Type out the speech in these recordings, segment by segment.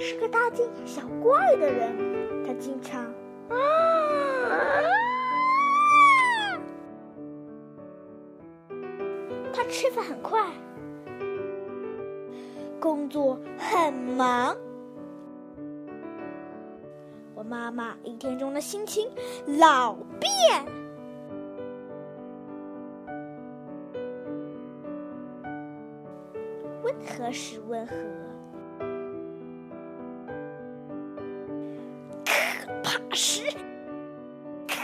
是个大惊小怪的人，他经常啊，他吃饭很快，工作很忙。我妈妈一天中的心情老变，温和时温和。怕时可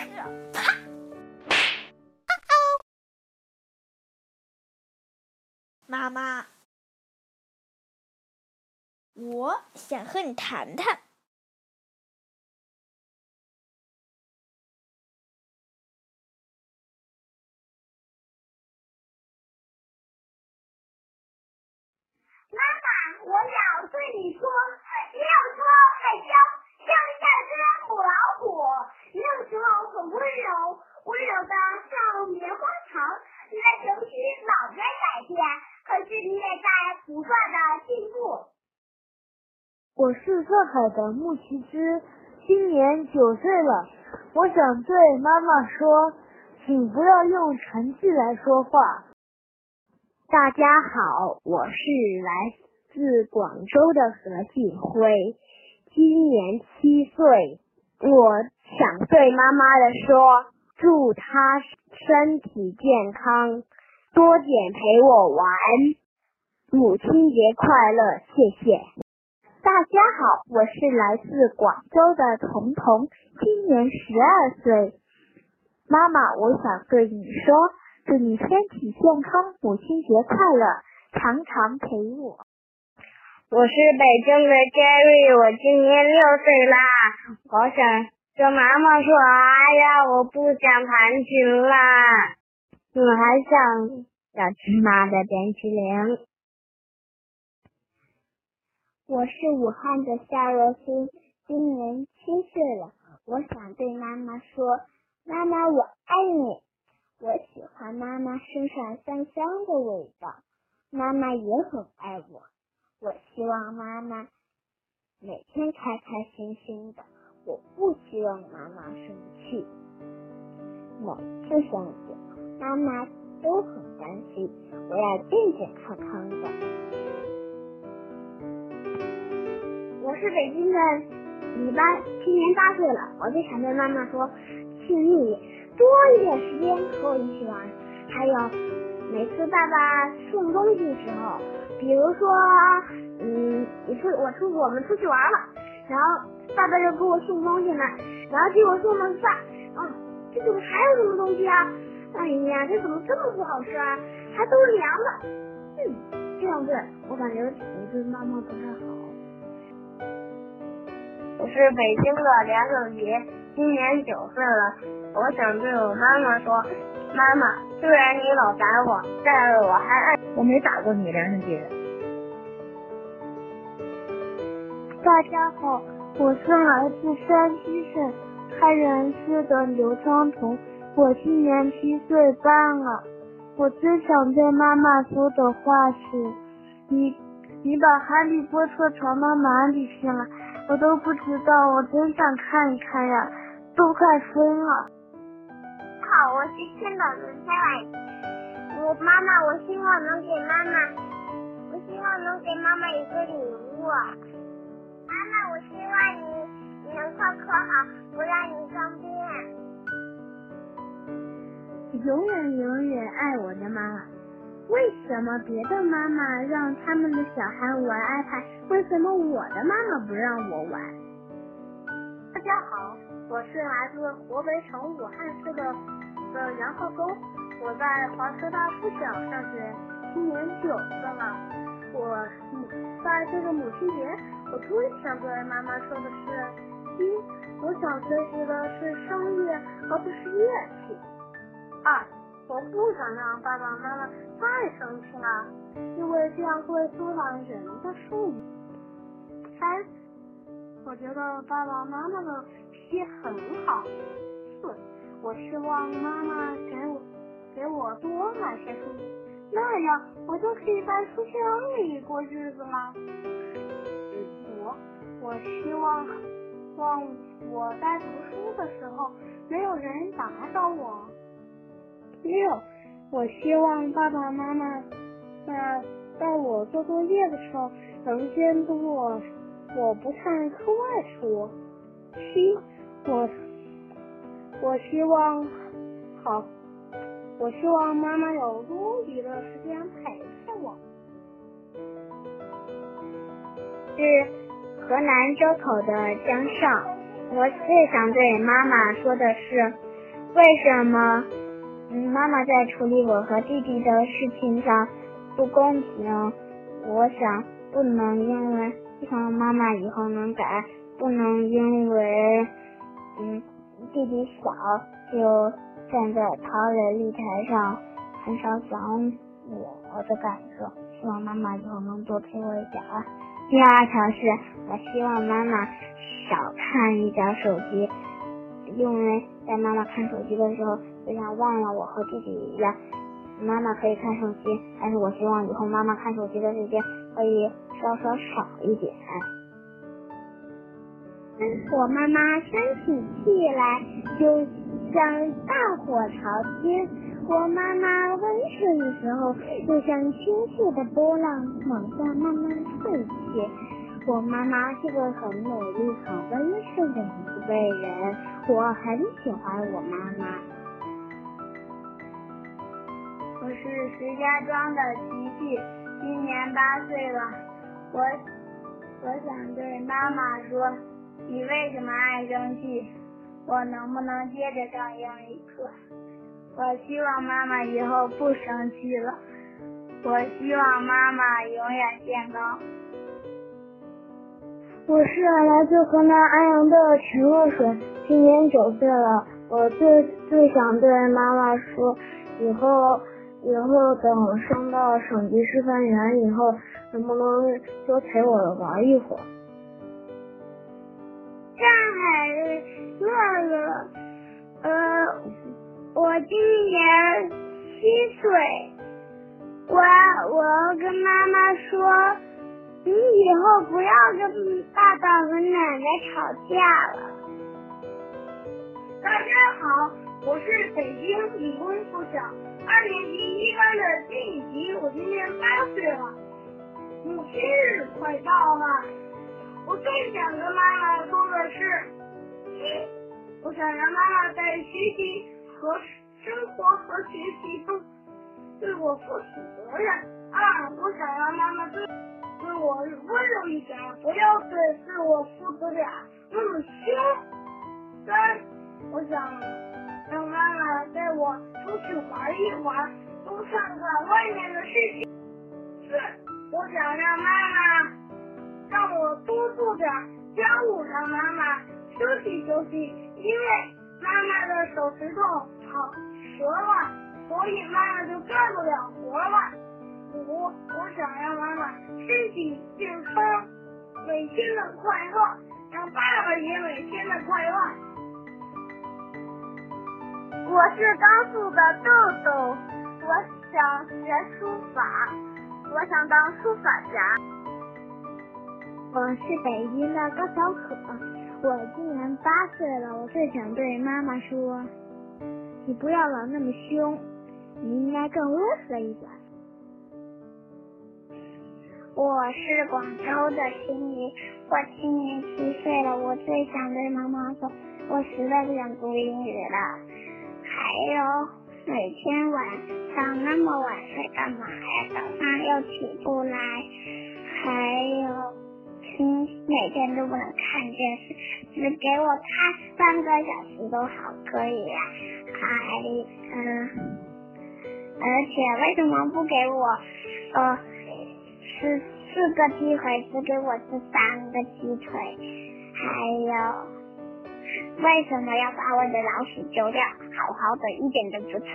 怕。妈妈，我想和你谈谈。妈妈，我想对你说，你有时候害羞，像一只母老虎；你有时候很温柔，温柔的像棉花糖。你的情绪老在改变，可是你也在不断的进步。我是上海的穆奇之，今年九岁了。我想对妈妈说，请不要用成绩来说话。大家好，我是来自广州的何锦辉，今年七岁。我想对妈妈的说，祝她身体健康，多点陪我玩。母亲节快乐，谢谢。大家好，我是来自广州的彤彤，今年十二岁。妈妈，我想对你说。祝你身体健康，母亲节快乐，常常陪我。我是北京的 Jerry，我今年六岁啦。我想跟妈妈说，哎呀，我不想弹琴啦，我还想小芝麻的冰淇淋。我是武汉的夏若欣，今年七岁了。我想对妈妈说，妈妈，我爱你。我喜欢妈妈身上香香的味道，妈妈也很爱我。我希望妈妈每天开开心心的，我不希望妈妈生气。每次生日，妈妈都很担心，我要健健康康的。我是北京的李班，今年八岁了，我就想对妈妈说，请你。多一点时间和我一起玩，还有每次爸爸送东西的时候，比如说，嗯，你出我出我们出去玩了，然后爸爸就给我送东西呢，然后结果送了饭，啊，这怎么还有什么东西啊？哎呀，这怎么这么不好吃啊？还都凉的，嗯，这样子我感觉我对妈妈不太好。我是北京的梁胜杰，今年九岁了。我想对我妈妈说，妈妈，虽然你老打我，但是我还爱。我没打过你，梁胜杰。大家好，我是来自山西省太原市的刘昌彤，我今年七岁半了。我最想对妈妈说的话是：你，你把哈利波特藏到哪里去了？我都不知道，我真想看一看呀，都快疯了。好，我是青岛的蔡婉。我妈妈，我希望能给妈妈，我希望能给妈妈一个礼物。妈妈，我希望你你能快快好，不让你生病。永远永远爱我的妈妈。为什么别的妈妈让他们的小孩玩 iPad，为什么我的妈妈不让我玩？大家好，我是来自湖北省武汉市的。的杨浩东，我在华科大附小上学，今年九岁了。我母在这个母亲节，我最想对妈妈说的是：一，我想学习的是声乐，而不是乐器；二，我不想让爸爸妈妈再生气了，因为这样会阻挡人的寿命。三，我觉得爸爸妈妈的脾气很好。四。我希望妈妈给我给我多买些书，那样我就可以在书箱里过日子了。五，我希望望我在读书的时候没有人打扰我。六，我希望爸爸妈妈在在我做作业的时候能监督我，我不看课外书。七，我我希望好，我希望妈妈有多余的时间陪着我。是河南周口的江少，我最想对妈妈说的是，为什么嗯妈妈在处理我和弟弟的事情上不公平？我想不能因为希望妈妈以后能改，不能因为嗯弟弟小就站在逃人擂台上，很少想我的感受。希望妈妈以后能多陪我一点。第二条是我希望妈妈少看一点手机，因为在妈妈看手机的时候，就像忘了我和弟弟一样。妈妈可以看手机，但是我希望以后妈妈看手机的时间可以稍稍少一点。我妈妈生起气来，就像大火朝天；我妈妈温顺的时候，就像清澈的波浪往下慢慢退去。我妈妈是个很美丽、很温顺的一位人，我很喜欢我妈妈。我是石家庄的琪琪，今年八岁了。我我想对妈妈说，你为什么爱生气？我能不能接着上英语课？我希望妈妈以后不生气了。我希望妈妈永远健康。我是来自河南安阳的陈若水，今年九岁了。我最最想对妈妈说，以后以后等我升到省级示范员以后，能不能多陪我玩一会儿？上海乐乐，呃，我今年七岁，我我要跟妈妈说，你以后不要跟爸爸和奶奶吵架了。大家好，我是北京理工附小二年级一班的金雨吉，我今年八岁了。母亲日快到了，我最想跟妈妈说的是：一，我想让妈妈在学习和生活和学习中对我负起责任；二，我想让妈妈对对我温柔一点，不要对对我父子俩那么凶；三。我想让妈妈带我出去玩一玩，多看看外面的世界。四，我想让妈妈让我多做点家务，让妈妈休息休息，因为妈妈的手指头好折了，所以妈妈就干不了活了。五，我想让妈妈身体健康，每天的快乐，让爸爸也每天的快乐。我是甘肃的豆豆，我想学书法，我想当书法家。我是北京的高小可，我今年八岁了，我最想对妈妈说，你不要老那么凶，你应该更温和一点。我是广州的心怡，我今年七岁了，我最想对妈妈说，我实在不想读英语了。还有每天晚上那么晚睡干嘛呀？早上又起不来，还有听每天都不能看电视，只给我看半个小时都好可以呀。还嗯，而且为什么不给我呃吃四个鸡腿，只给我吃三个鸡腿？还有。为什么要把我的老鼠丢掉？好好的，一点都不臭。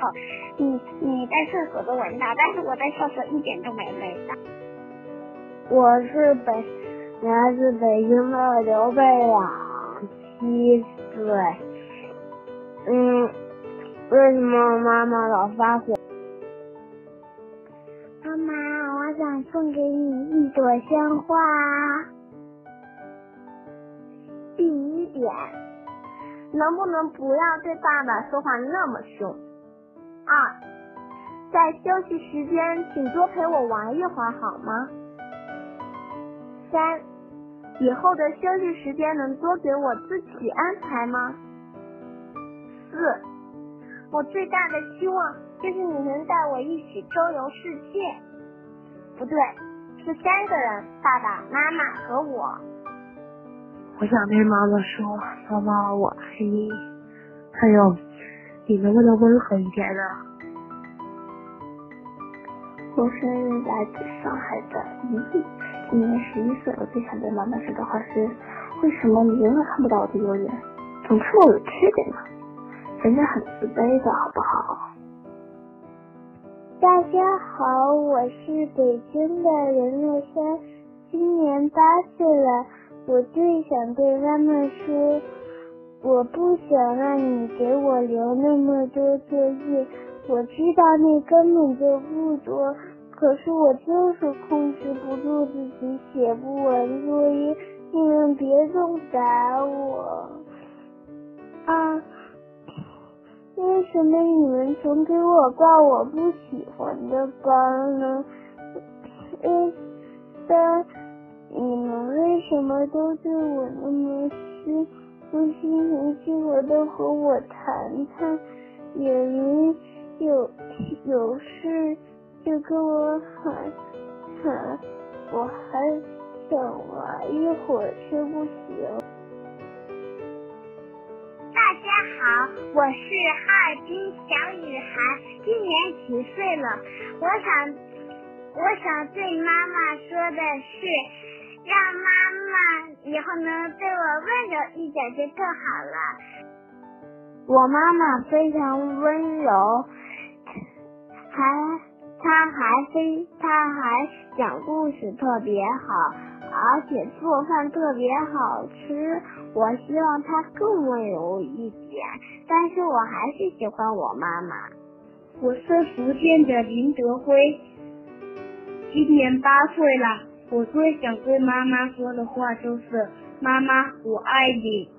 你你在厕所都闻到，但是我在厕所一点都没味道。我是北来自北京的刘贝朗，七岁。嗯，为什么妈妈老发火？妈妈，我想送给你一朵鲜花。第一点，能不能不要对爸爸说话那么凶？二，在休息时间请多陪我玩一会儿好吗？三，以后的休息时间能多给我自己安排吗？四，我最大的希望就是你能带我一起周游世界。不对，是三个人，爸爸妈妈和我。我想对妈妈说，妈妈我爱你。还有，你能不能温和一点呢？我是来自上海的一丽，今年十一岁。我最想对妈妈说的话是：为什么你永远看不到我的优点，总说我有缺点呢？人家很自卑的好不好？大家好，我是北京的任乐轩，今年八岁了。我最想对妈妈说，我不想让你给我留那么多作业。我知道那根本就不多，可是我就是控制不住自己写不完作业。你们别总打我啊！为什么你们总给我报我不喜欢的班呢？嗯，三，你们为什么都对我那么凶？不心平气和的和我谈谈，也没有有事就跟我喊喊，我还想玩一会儿，却不行。大家好，我是哈尔滨小女孩，今年几岁了？我想，我想对妈妈说的是，让妈妈以后能对我温柔一点就更好了。我妈妈非常温柔，还，她还非，她还讲故事特别好，而且做饭特别好吃。我希望她更温柔一点，但是我还是喜欢我妈妈。我是福建的林德辉，今年八岁了。我最想对妈妈说的话就是：妈妈，我爱你。